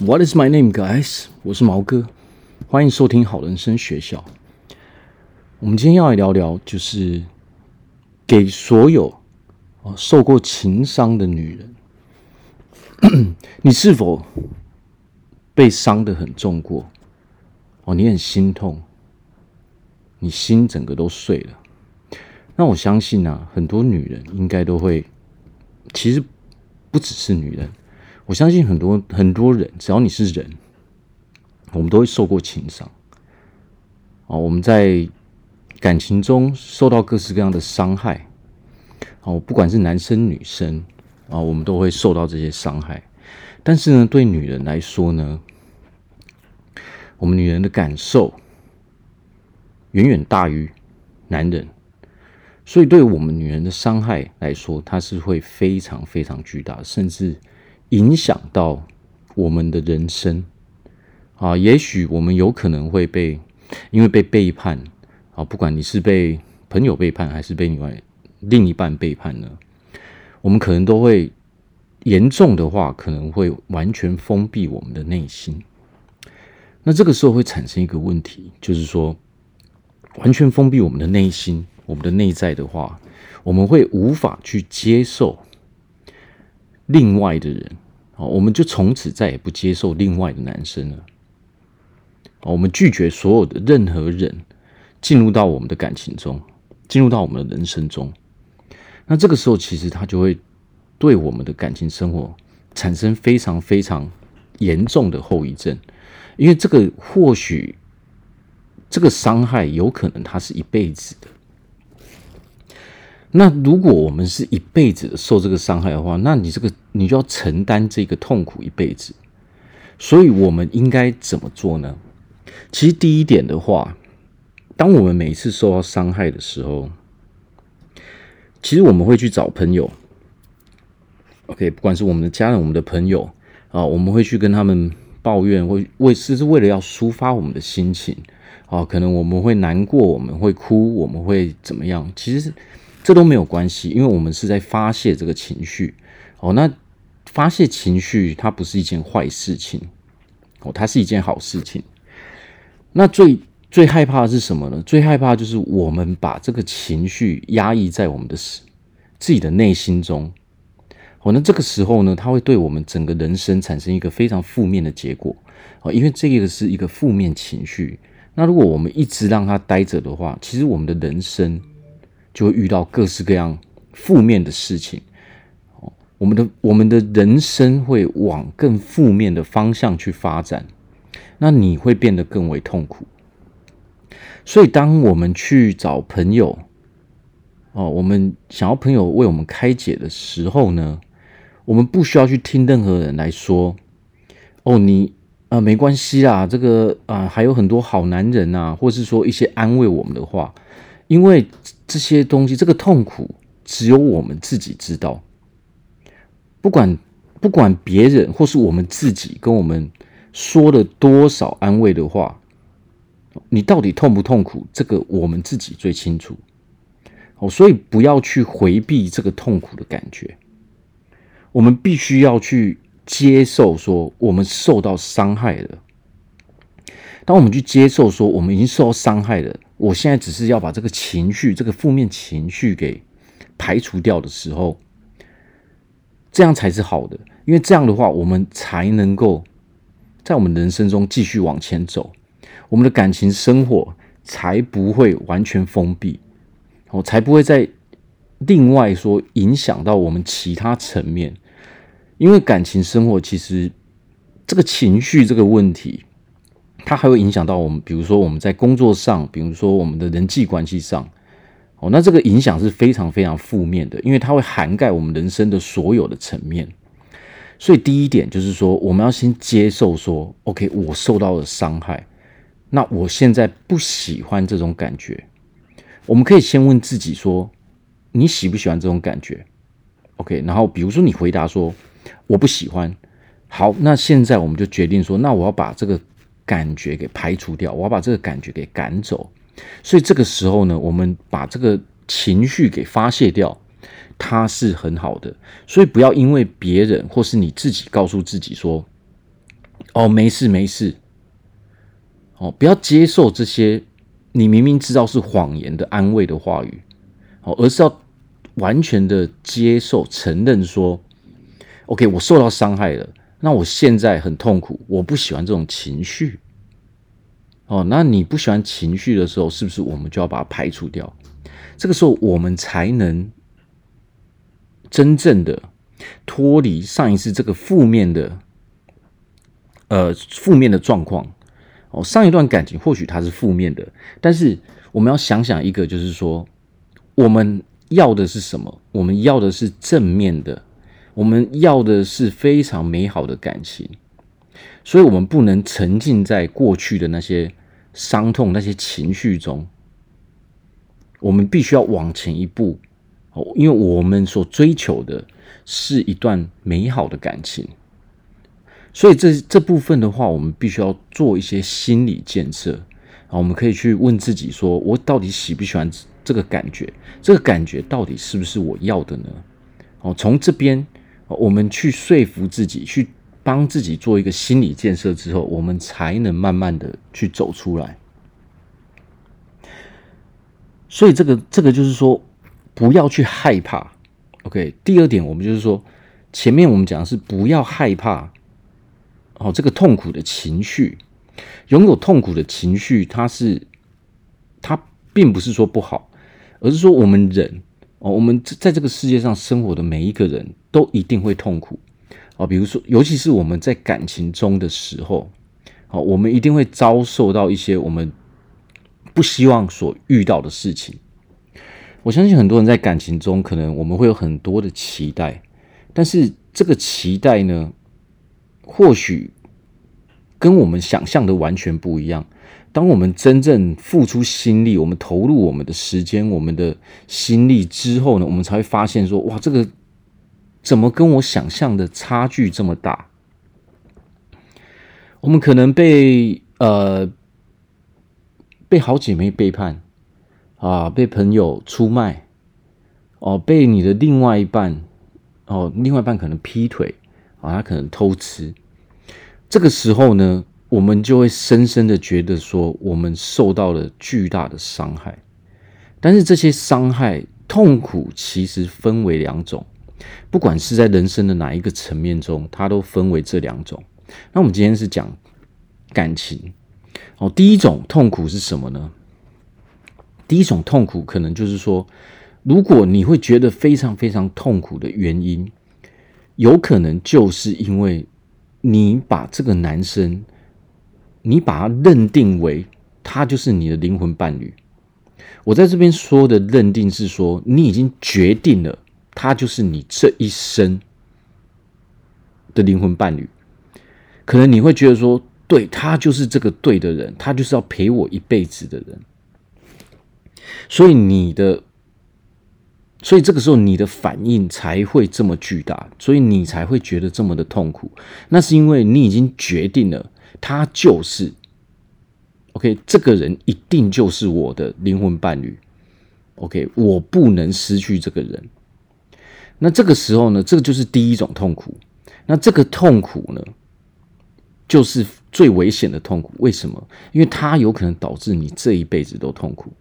What is my name, guys？我是毛哥，欢迎收听好人生学校。我们今天要来聊聊，就是给所有受过情伤的女人，你是否被伤得很重过？哦，你很心痛，你心整个都碎了。那我相信啊，很多女人应该都会，其实不只是女人。我相信很多很多人，只要你是人，我们都会受过情伤。啊，我们在感情中受到各式各样的伤害。哦，不管是男生女生啊，我们都会受到这些伤害。但是呢，对女人来说呢，我们女人的感受远远大于男人，所以对我们女人的伤害来说，它是会非常非常巨大，甚至。影响到我们的人生啊，也许我们有可能会被因为被背叛啊，不管你是被朋友背叛还是被另外另一半背叛呢，我们可能都会严重的话，可能会完全封闭我们的内心。那这个时候会产生一个问题，就是说，完全封闭我们的内心，我们的内在的话，我们会无法去接受另外的人。好，我们就从此再也不接受另外的男生了。我们拒绝所有的任何人进入到我们的感情中，进入到我们的人生中。那这个时候，其实他就会对我们的感情生活产生非常非常严重的后遗症，因为这个或许这个伤害有可能它是一辈子的。那如果我们是一辈子受这个伤害的话，那你这个你就要承担这个痛苦一辈子。所以我们应该怎么做呢？其实第一点的话，当我们每一次受到伤害的时候，其实我们会去找朋友。OK，不管是我们的家人、我们的朋友啊，我们会去跟他们抱怨，会为是是为了要抒发我们的心情啊。可能我们会难过，我们会哭，我们会怎么样？其实。这都没有关系，因为我们是在发泄这个情绪哦。那发泄情绪，它不是一件坏事情哦，它是一件好事情。那最最害怕的是什么呢？最害怕就是我们把这个情绪压抑在我们的自己的内心中哦。那这个时候呢，它会对我们整个人生产生一个非常负面的结果哦，因为这个是一个负面情绪。那如果我们一直让它待着的话，其实我们的人生。就会遇到各式各样负面的事情，我们的我们的人生会往更负面的方向去发展，那你会变得更为痛苦。所以，当我们去找朋友，哦，我们想要朋友为我们开解的时候呢，我们不需要去听任何人来说，哦，你啊，没关系啦，这个啊，还有很多好男人啊，或是说一些安慰我们的话。因为这些东西，这个痛苦只有我们自己知道。不管不管别人或是我们自己跟我们说了多少安慰的话，你到底痛不痛苦？这个我们自己最清楚。哦，所以不要去回避这个痛苦的感觉。我们必须要去接受，说我们受到伤害了。当我们去接受说我们已经受到伤害了，我现在只是要把这个情绪、这个负面情绪给排除掉的时候，这样才是好的。因为这样的话，我们才能够在我们人生中继续往前走，我们的感情生活才不会完全封闭，哦，才不会在另外说影响到我们其他层面。因为感情生活其实这个情绪这个问题。它还会影响到我们，比如说我们在工作上，比如说我们的人际关系上，哦，那这个影响是非常非常负面的，因为它会涵盖我们人生的所有的层面。所以第一点就是说，我们要先接受说，OK，我受到了伤害，那我现在不喜欢这种感觉。我们可以先问自己说，你喜不喜欢这种感觉？OK，然后比如说你回答说我不喜欢，好，那现在我们就决定说，那我要把这个。感觉给排除掉，我要把这个感觉给赶走。所以这个时候呢，我们把这个情绪给发泄掉，它是很好的。所以不要因为别人或是你自己告诉自己说哦，没事没事。哦，不要接受这些你明明知道是谎言的安慰的话语，哦，而是要完全的接受、承认说，OK，我受到伤害了，那我现在很痛苦，我不喜欢这种情绪。哦，那你不喜欢情绪的时候，是不是我们就要把它排除掉？这个时候，我们才能真正的脱离上一次这个负面的，呃，负面的状况。哦，上一段感情或许它是负面的，但是我们要想想一个，就是说，我们要的是什么？我们要的是正面的，我们要的是非常美好的感情。所以，我们不能沉浸在过去的那些伤痛、那些情绪中。我们必须要往前一步，哦，因为我们所追求的是一段美好的感情。所以这这部分的话，我们必须要做一些心理建设啊。我们可以去问自己说：我到底喜不喜欢这个感觉？这个感觉到底是不是我要的呢？哦，从这边我们去说服自己，去。帮自己做一个心理建设之后，我们才能慢慢的去走出来。所以，这个这个就是说，不要去害怕。OK，第二点，我们就是说，前面我们讲的是不要害怕哦，这个痛苦的情绪，拥有痛苦的情绪，它是它并不是说不好，而是说我们人哦，我们在这个世界上生活的每一个人都一定会痛苦。啊，比如说，尤其是我们在感情中的时候，好，我们一定会遭受到一些我们不希望所遇到的事情。我相信很多人在感情中，可能我们会有很多的期待，但是这个期待呢，或许跟我们想象的完全不一样。当我们真正付出心力，我们投入我们的时间、我们的心力之后呢，我们才会发现说，哇，这个。怎么跟我想象的差距这么大？我们可能被呃被好姐妹背叛啊，被朋友出卖哦，被你的另外一半哦，另外一半可能劈腿啊，他可能偷吃。这个时候呢，我们就会深深的觉得说，我们受到了巨大的伤害。但是这些伤害、痛苦其实分为两种。不管是在人生的哪一个层面中，它都分为这两种。那我们今天是讲感情哦。第一种痛苦是什么呢？第一种痛苦可能就是说，如果你会觉得非常非常痛苦的原因，有可能就是因为你把这个男生，你把他认定为他就是你的灵魂伴侣。我在这边说的认定是说，你已经决定了。他就是你这一生的灵魂伴侣，可能你会觉得说，对，他就是这个对的人，他就是要陪我一辈子的人。所以你的，所以这个时候你的反应才会这么巨大，所以你才会觉得这么的痛苦。那是因为你已经决定了，他就是，OK，这个人一定就是我的灵魂伴侣。OK，我不能失去这个人。那这个时候呢，这个就是第一种痛苦。那这个痛苦呢，就是最危险的痛苦。为什么？因为它有可能导致你这一辈子都痛苦，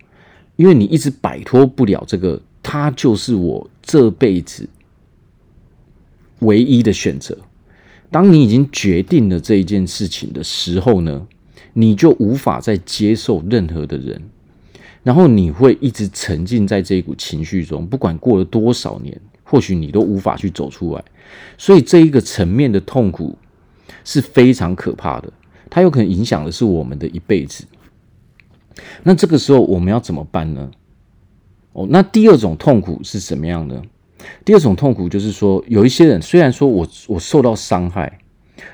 因为你一直摆脱不了这个，他就是我这辈子唯一的选择。当你已经决定了这一件事情的时候呢，你就无法再接受任何的人，然后你会一直沉浸在这一股情绪中，不管过了多少年。或许你都无法去走出来，所以这一个层面的痛苦是非常可怕的，它有可能影响的是我们的一辈子。那这个时候我们要怎么办呢？哦，那第二种痛苦是什么样呢？第二种痛苦就是说，有一些人虽然说我我受到伤害，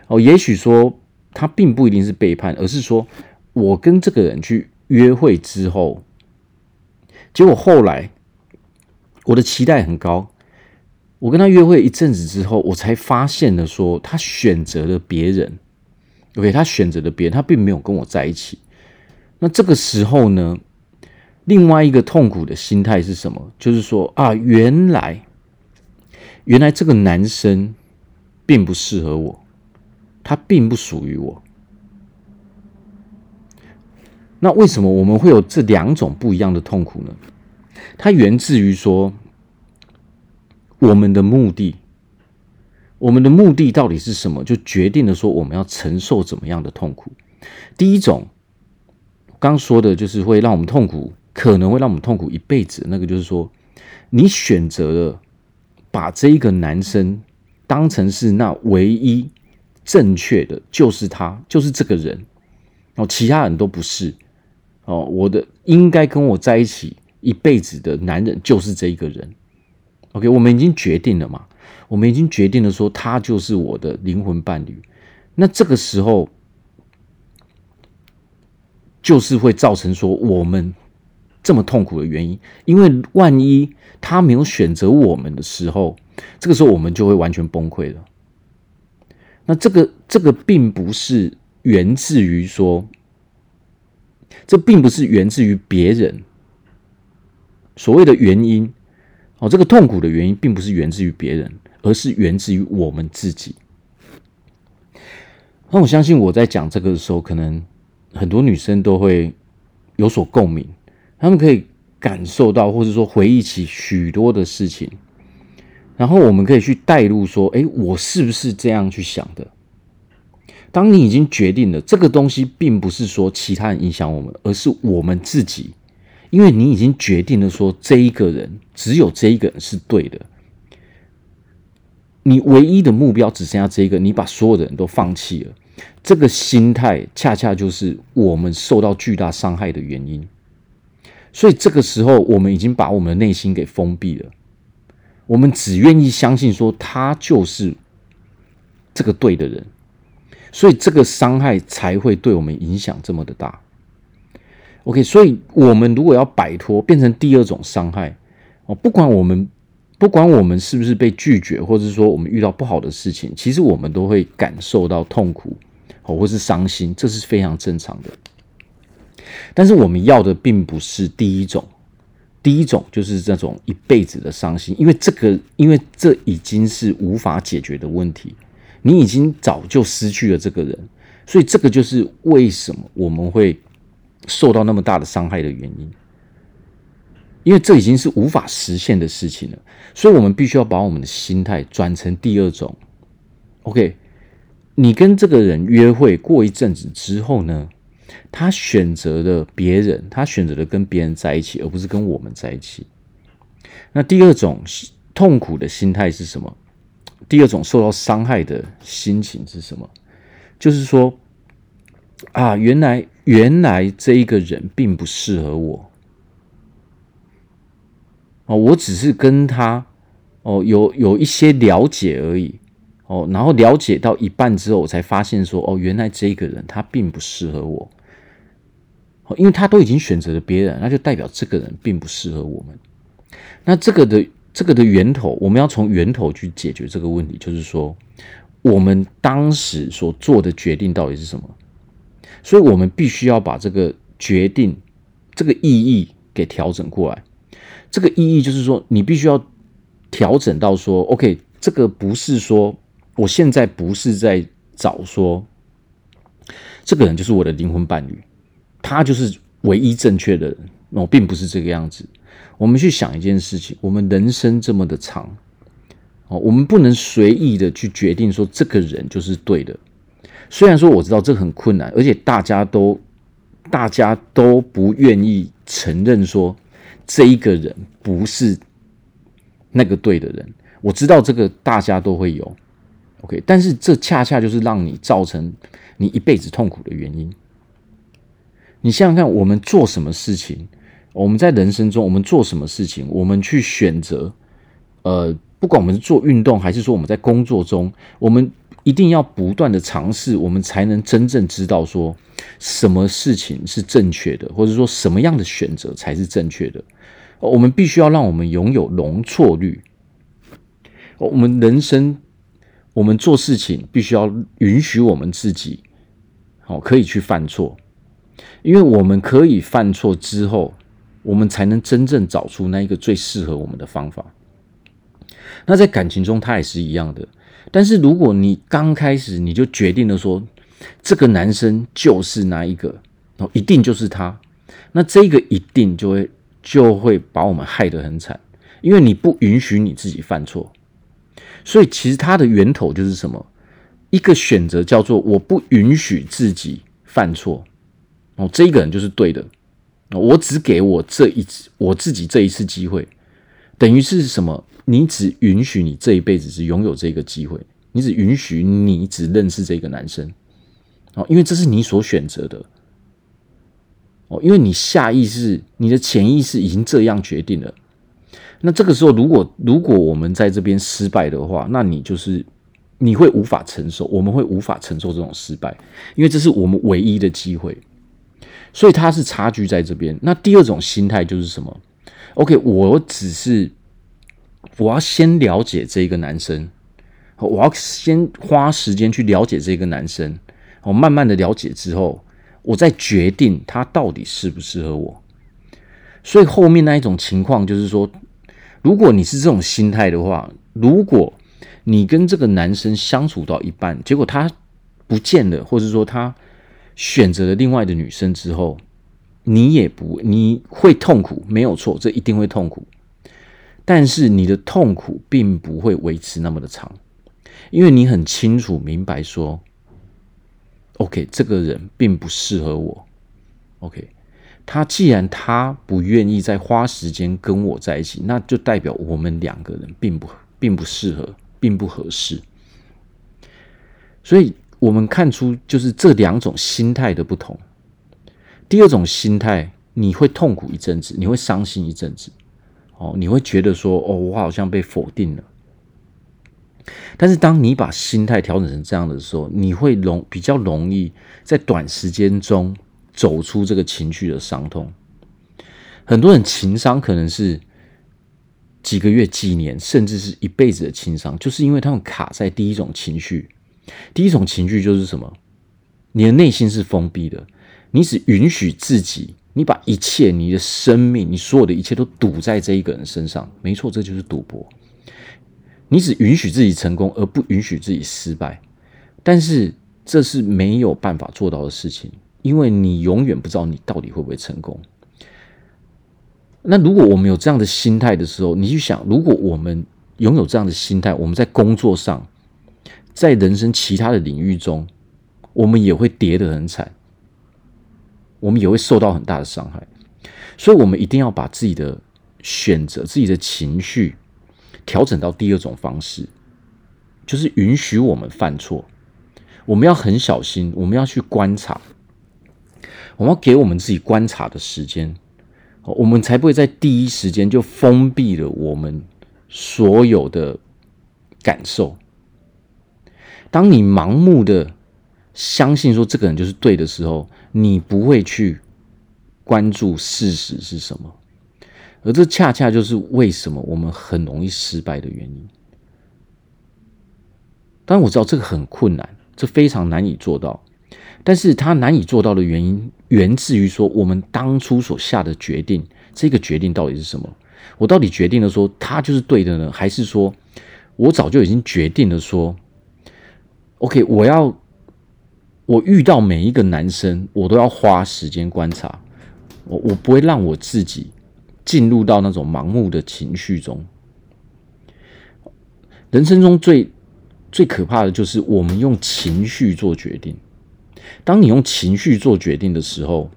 哦，也许说他并不一定是背叛，而是说我跟这个人去约会之后，结果后来我的期待很高。我跟他约会一阵子之后，我才发现了说他选择了别人。OK，他选择了别人，他并没有跟我在一起。那这个时候呢，另外一个痛苦的心态是什么？就是说啊，原来原来这个男生并不适合我，他并不属于我。那为什么我们会有这两种不一样的痛苦呢？它源自于说，我们的目的，我们的目的到底是什么，就决定了说我们要承受怎么样的痛苦。第一种，刚说的就是会让我们痛苦，可能会让我们痛苦一辈子。那个就是说，你选择了把这一个男生当成是那唯一正确的，就是他，就是这个人哦，其他人都不是哦。我的应该跟我在一起一辈子的男人就是这一个人。OK，我们已经决定了嘛，我们已经决定了说他就是我的灵魂伴侣。那这个时候。就是会造成说我们这么痛苦的原因，因为万一他没有选择我们的时候，这个时候我们就会完全崩溃了。那这个这个并不是源自于说，这并不是源自于别人所谓的原因哦，这个痛苦的原因并不是源自于别人，而是源自于我们自己。那我相信我在讲这个的时候，可能。很多女生都会有所共鸣，她们可以感受到，或者说回忆起许多的事情，然后我们可以去带入说：“哎，我是不是这样去想的？”当你已经决定了这个东西，并不是说其他人影响我们，而是我们自己，因为你已经决定了说这一个人只有这一个人是对的，你唯一的目标只剩下这一个，你把所有的人都放弃了。这个心态恰恰就是我们受到巨大伤害的原因，所以这个时候我们已经把我们的内心给封闭了，我们只愿意相信说他就是这个对的人，所以这个伤害才会对我们影响这么的大。OK，所以我们如果要摆脱变成第二种伤害哦，不管我们不管我们是不是被拒绝，或者是说我们遇到不好的事情，其实我们都会感受到痛苦。哦或是伤心，这是非常正常的。但是我们要的并不是第一种，第一种就是这种一辈子的伤心，因为这个，因为这已经是无法解决的问题，你已经早就失去了这个人，所以这个就是为什么我们会受到那么大的伤害的原因，因为这已经是无法实现的事情了，所以我们必须要把我们的心态转成第二种，OK。你跟这个人约会过一阵子之后呢，他选择了别人，他选择了跟别人在一起，而不是跟我们在一起。那第二种痛苦的心态是什么？第二种受到伤害的心情是什么？就是说，啊，原来原来这一个人并不适合我，哦，我只是跟他哦有有一些了解而已。哦，然后了解到一半之后，我才发现说，哦，原来这个人他并不适合我。哦，因为他都已经选择了别人，那就代表这个人并不适合我们。那这个的这个的源头，我们要从源头去解决这个问题，就是说，我们当时所做的决定到底是什么？所以我们必须要把这个决定这个意义给调整过来。这个意义就是说，你必须要调整到说，OK，这个不是说。我现在不是在找说，这个人就是我的灵魂伴侣，他就是唯一正确的人。我并不是这个样子。我们去想一件事情：我们人生这么的长，哦，我们不能随意的去决定说这个人就是对的。虽然说我知道这很困难，而且大家都大家都不愿意承认说这一个人不是那个对的人。我知道这个大家都会有。OK，但是这恰恰就是让你造成你一辈子痛苦的原因。你想想看，我们做什么事情？我们在人生中，我们做什么事情？我们去选择，呃，不管我们是做运动，还是说我们在工作中，我们一定要不断的尝试，我们才能真正知道说什么事情是正确的，或者说什么样的选择才是正确的。我们必须要让我们拥有容错率。我们人生。我们做事情必须要允许我们自己，好，可以去犯错，因为我们可以犯错之后，我们才能真正找出那一个最适合我们的方法。那在感情中，它也是一样的。但是如果你刚开始你就决定了说，这个男生就是那一个，哦，一定就是他，那这个一定就会就会把我们害得很惨，因为你不允许你自己犯错，所以其实它的源头就是什么？一个选择叫做我不允许自己犯错，哦，这一个人就是对的，我只给我这一次我自己这一次机会，等于是什么？你只允许你这一辈子只拥有这个机会，你只允许你只认识这个男生，哦，因为这是你所选择的，哦，因为你下意识、你的潜意识已经这样决定了。那这个时候，如果如果我们在这边失败的话，那你就是你会无法承受，我们会无法承受这种失败，因为这是我们唯一的机会，所以它是差距在这边。那第二种心态就是什么？OK，我只是。我要先了解这一个男生，我要先花时间去了解这个男生，我慢慢的了解之后，我再决定他到底适不适合我。所以后面那一种情况就是说，如果你是这种心态的话，如果你跟这个男生相处到一半，结果他不见了，或者说他选择了另外的女生之后，你也不你会痛苦，没有错，这一定会痛苦。但是你的痛苦并不会维持那么的长，因为你很清楚明白说，OK，这个人并不适合我。OK，他既然他不愿意再花时间跟我在一起，那就代表我们两个人并不并不适合，并不合适。所以我们看出就是这两种心态的不同。第二种心态，你会痛苦一阵子，你会伤心一阵子。哦，你会觉得说，哦，我好像被否定了。但是，当你把心态调整成这样的时候，你会容比较容易在短时间中走出这个情绪的伤痛。很多人情商可能是几个月、几年，甚至是一辈子的情商，就是因为他们卡在第一种情绪。第一种情绪就是什么？你的内心是封闭的，你只允许自己。你把一切，你的生命，你所有的一切都赌在这一个人身上，没错，这就是赌博。你只允许自己成功，而不允许自己失败。但是这是没有办法做到的事情，因为你永远不知道你到底会不会成功。那如果我们有这样的心态的时候，你去想，如果我们拥有这样的心态，我们在工作上，在人生其他的领域中，我们也会跌得很惨。我们也会受到很大的伤害，所以我们一定要把自己的选择、自己的情绪调整到第二种方式，就是允许我们犯错。我们要很小心，我们要去观察，我们要给我们自己观察的时间，我们才不会在第一时间就封闭了我们所有的感受。当你盲目的相信说这个人就是对的时候，你不会去关注事实是什么，而这恰恰就是为什么我们很容易失败的原因。当然我知道这个很困难，这非常难以做到，但是它难以做到的原因源自于说我们当初所下的决定，这个决定到底是什么？我到底决定了说他就是对的呢，还是说我早就已经决定了说，OK，我要。我遇到每一个男生，我都要花时间观察，我我不会让我自己进入到那种盲目的情绪中。人生中最最可怕的就是我们用情绪做决定。当你用情绪做决定的时候，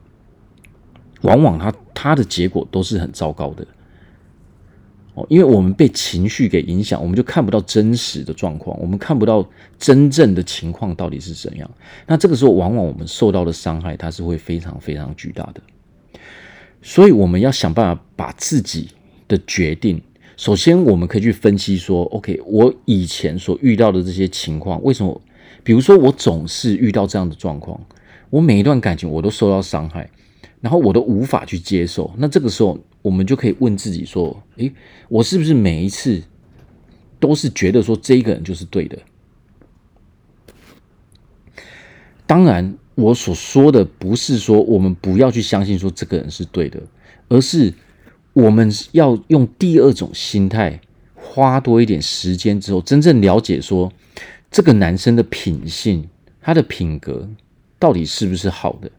往往他他的结果都是很糟糕的。哦，因为我们被情绪给影响，我们就看不到真实的状况，我们看不到真正的情况到底是怎样。那这个时候，往往我们受到的伤害，它是会非常非常巨大的。所以，我们要想办法把自己的决定，首先我们可以去分析说，OK，我以前所遇到的这些情况，为什么？比如说，我总是遇到这样的状况，我每一段感情我都受到伤害。然后我都无法去接受，那这个时候我们就可以问自己说：诶，我是不是每一次都是觉得说这一个人就是对的？当然，我所说的不是说我们不要去相信说这个人是对的，而是我们要用第二种心态，花多一点时间之后，真正了解说这个男生的品性，他的品格到底是不是好的，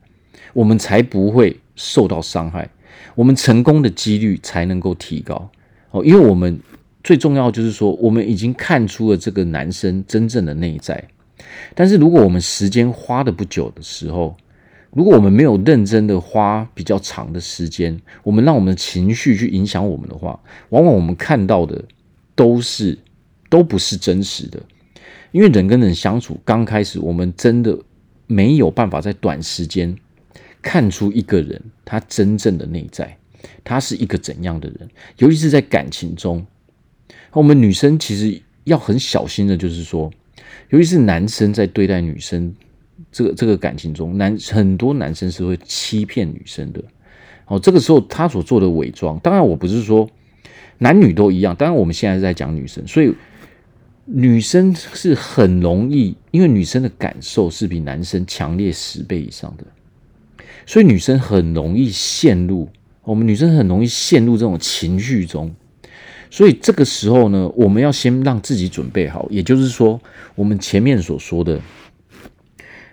我们才不会受到伤害，我们成功的几率才能够提高哦。因为我们最重要就是说，我们已经看出了这个男生真正的内在，但是如果我们时间花的不久的时候，如果我们没有认真的花比较长的时间，我们让我们的情绪去影响我们的话，往往我们看到的都是都不是真实的。因为人跟人相处，刚开始我们真的没有办法在短时间看出一个人他真正的内在，他是一个怎样的人。尤其是在感情中，我们女生其实要很小心的，就是说，尤其是男生在对待女生。这个这个感情中，男很多男生是会欺骗女生的。哦，这个时候他所做的伪装，当然我不是说男女都一样，当然我们现在是在讲女生，所以女生是很容易，因为女生的感受是比男生强烈十倍以上的，所以女生很容易陷入，我们女生很容易陷入这种情绪中。所以这个时候呢，我们要先让自己准备好，也就是说，我们前面所说的。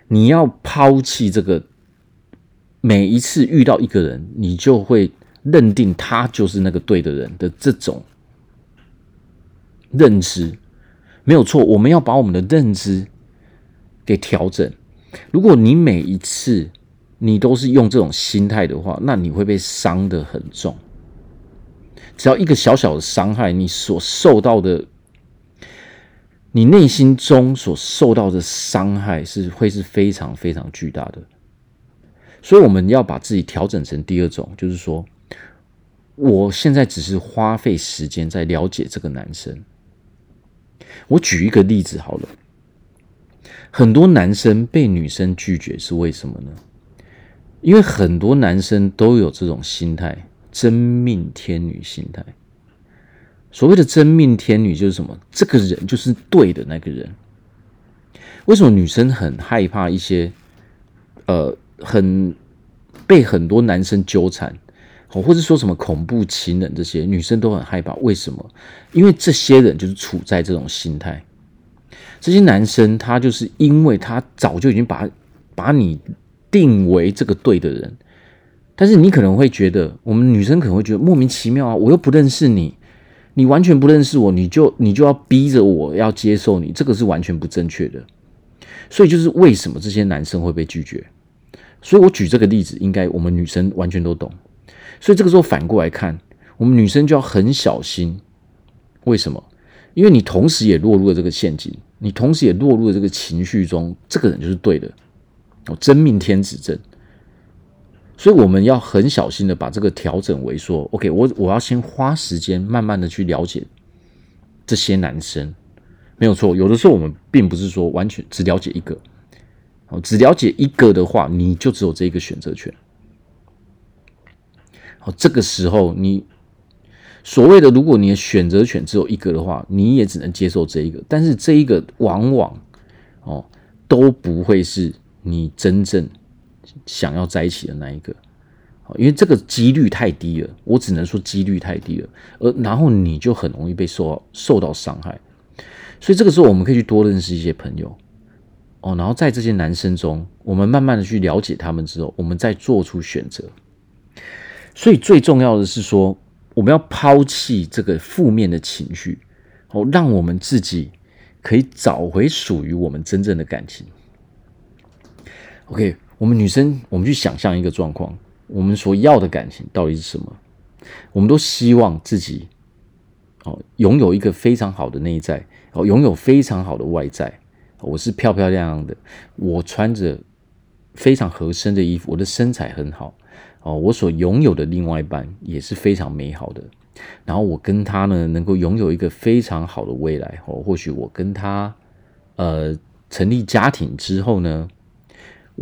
你要抛弃这个，每一次遇到一个人，你就会认定他就是那个对的人的这种认知，没有错。我们要把我们的认知给调整。如果你每一次你都是用这种心态的话，那你会被伤得很重。只要一个小小的伤害，你所受到的。你内心中所受到的伤害是会是非常非常巨大的，所以我们要把自己调整成第二种，就是说，我现在只是花费时间在了解这个男生。我举一个例子好了，很多男生被女生拒绝是为什么呢？因为很多男生都有这种心态，真命天女心态。所谓的真命天女就是什么？这个人就是对的那个人。为什么女生很害怕一些，呃，很被很多男生纠缠，或者说什么恐怖情人这些女生都很害怕？为什么？因为这些人就是处在这种心态。这些男生他就是因为他早就已经把把你定为这个对的人，但是你可能会觉得，我们女生可能会觉得莫名其妙啊，我又不认识你。你完全不认识我，你就你就要逼着我要接受你，这个是完全不正确的。所以就是为什么这些男生会被拒绝？所以我举这个例子，应该我们女生完全都懂。所以这个时候反过来看，我们女生就要很小心。为什么？因为你同时也落入了这个陷阱，你同时也落入了这个情绪中，这个人就是对的，哦，真命天子证。所以我们要很小心的把这个调整为说，OK，我我要先花时间慢慢的去了解这些男生，没有错。有的时候我们并不是说完全只了解一个，哦，只了解一个的话，你就只有这一个选择权。哦，这个时候你所谓的如果你的选择权只有一个的话，你也只能接受这一个，但是这一个往往哦都不会是你真正。想要在一起的那一个，因为这个几率太低了，我只能说几率太低了，而然后你就很容易被受到受到伤害，所以这个时候我们可以去多认识一些朋友，哦，然后在这些男生中，我们慢慢的去了解他们之后，我们再做出选择。所以最重要的是说，我们要抛弃这个负面的情绪，哦，让我们自己可以找回属于我们真正的感情。OK。我们女生，我们去想象一个状况，我们所要的感情到底是什么？我们都希望自己哦拥有一个非常好的内在，哦拥有非常好的外在。我是漂漂亮亮的，我穿着非常合身的衣服，我的身材很好哦。我所拥有的另外一半也是非常美好的。然后我跟他呢，能够拥有一个非常好的未来哦。或许我跟他呃成立家庭之后呢，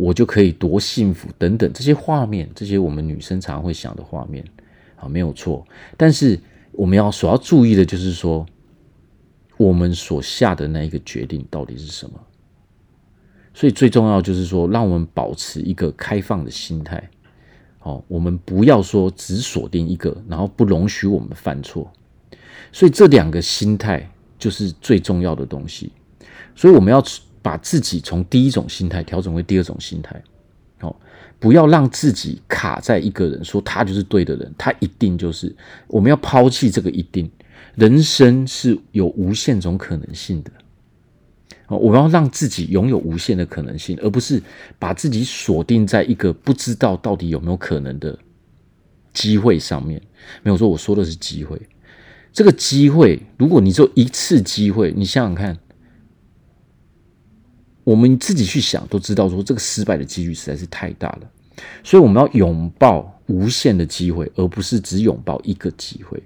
我就可以多幸福等等这些画面，这些我们女生常会想的画面，啊，没有错。但是我们要所要注意的就是说，我们所下的那一个决定到底是什么？所以最重要就是说，让我们保持一个开放的心态。哦，我们不要说只锁定一个，然后不容许我们犯错。所以这两个心态就是最重要的东西。所以我们要把自己从第一种心态调整为第二种心态，哦，不要让自己卡在一个人说他就是对的人，他一定就是。我们要抛弃这个一定，人生是有无限种可能性的。哦，我要让自己拥有无限的可能性，而不是把自己锁定在一个不知道到底有没有可能的机会上面。没有说，我说的是机会。这个机会，如果你只有一次机会，你想想看，我们自己去想都知道，说这个失败的几率实在是太大了。所以我们要拥抱无限的机会，而不是只拥抱一个机会。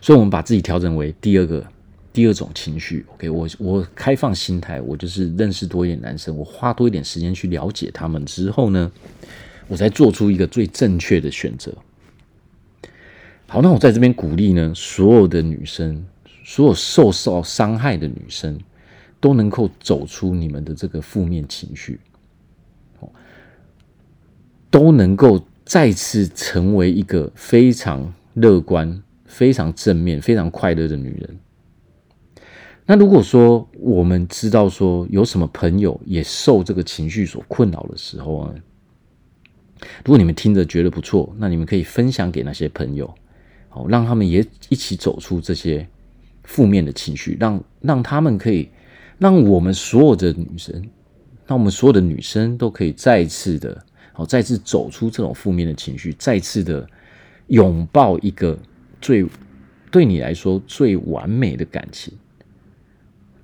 所以，我们把自己调整为第二个、第二种情绪。OK，我我开放心态，我就是认识多一点男生，我花多一点时间去了解他们之后呢，我才做出一个最正确的选择。好，那我在这边鼓励呢，所有的女生，所有受受伤害的女生，都能够走出你们的这个负面情绪，都能够再次成为一个非常乐观、非常正面、非常快乐的女人。那如果说我们知道说有什么朋友也受这个情绪所困扰的时候啊，如果你们听着觉得不错，那你们可以分享给那些朋友。好让他们也一起走出这些负面的情绪，让让他们可以，让我们所有的女生，让我们所有的女生都可以再次的，好，再次走出这种负面的情绪，再次的拥抱一个最对你来说最完美的感情。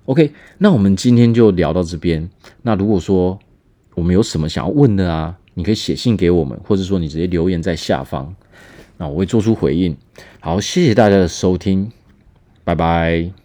OK，那我们今天就聊到这边。那如果说我们有什么想要问的啊，你可以写信给我们，或者说你直接留言在下方。那我会做出回应。好，谢谢大家的收听，拜拜。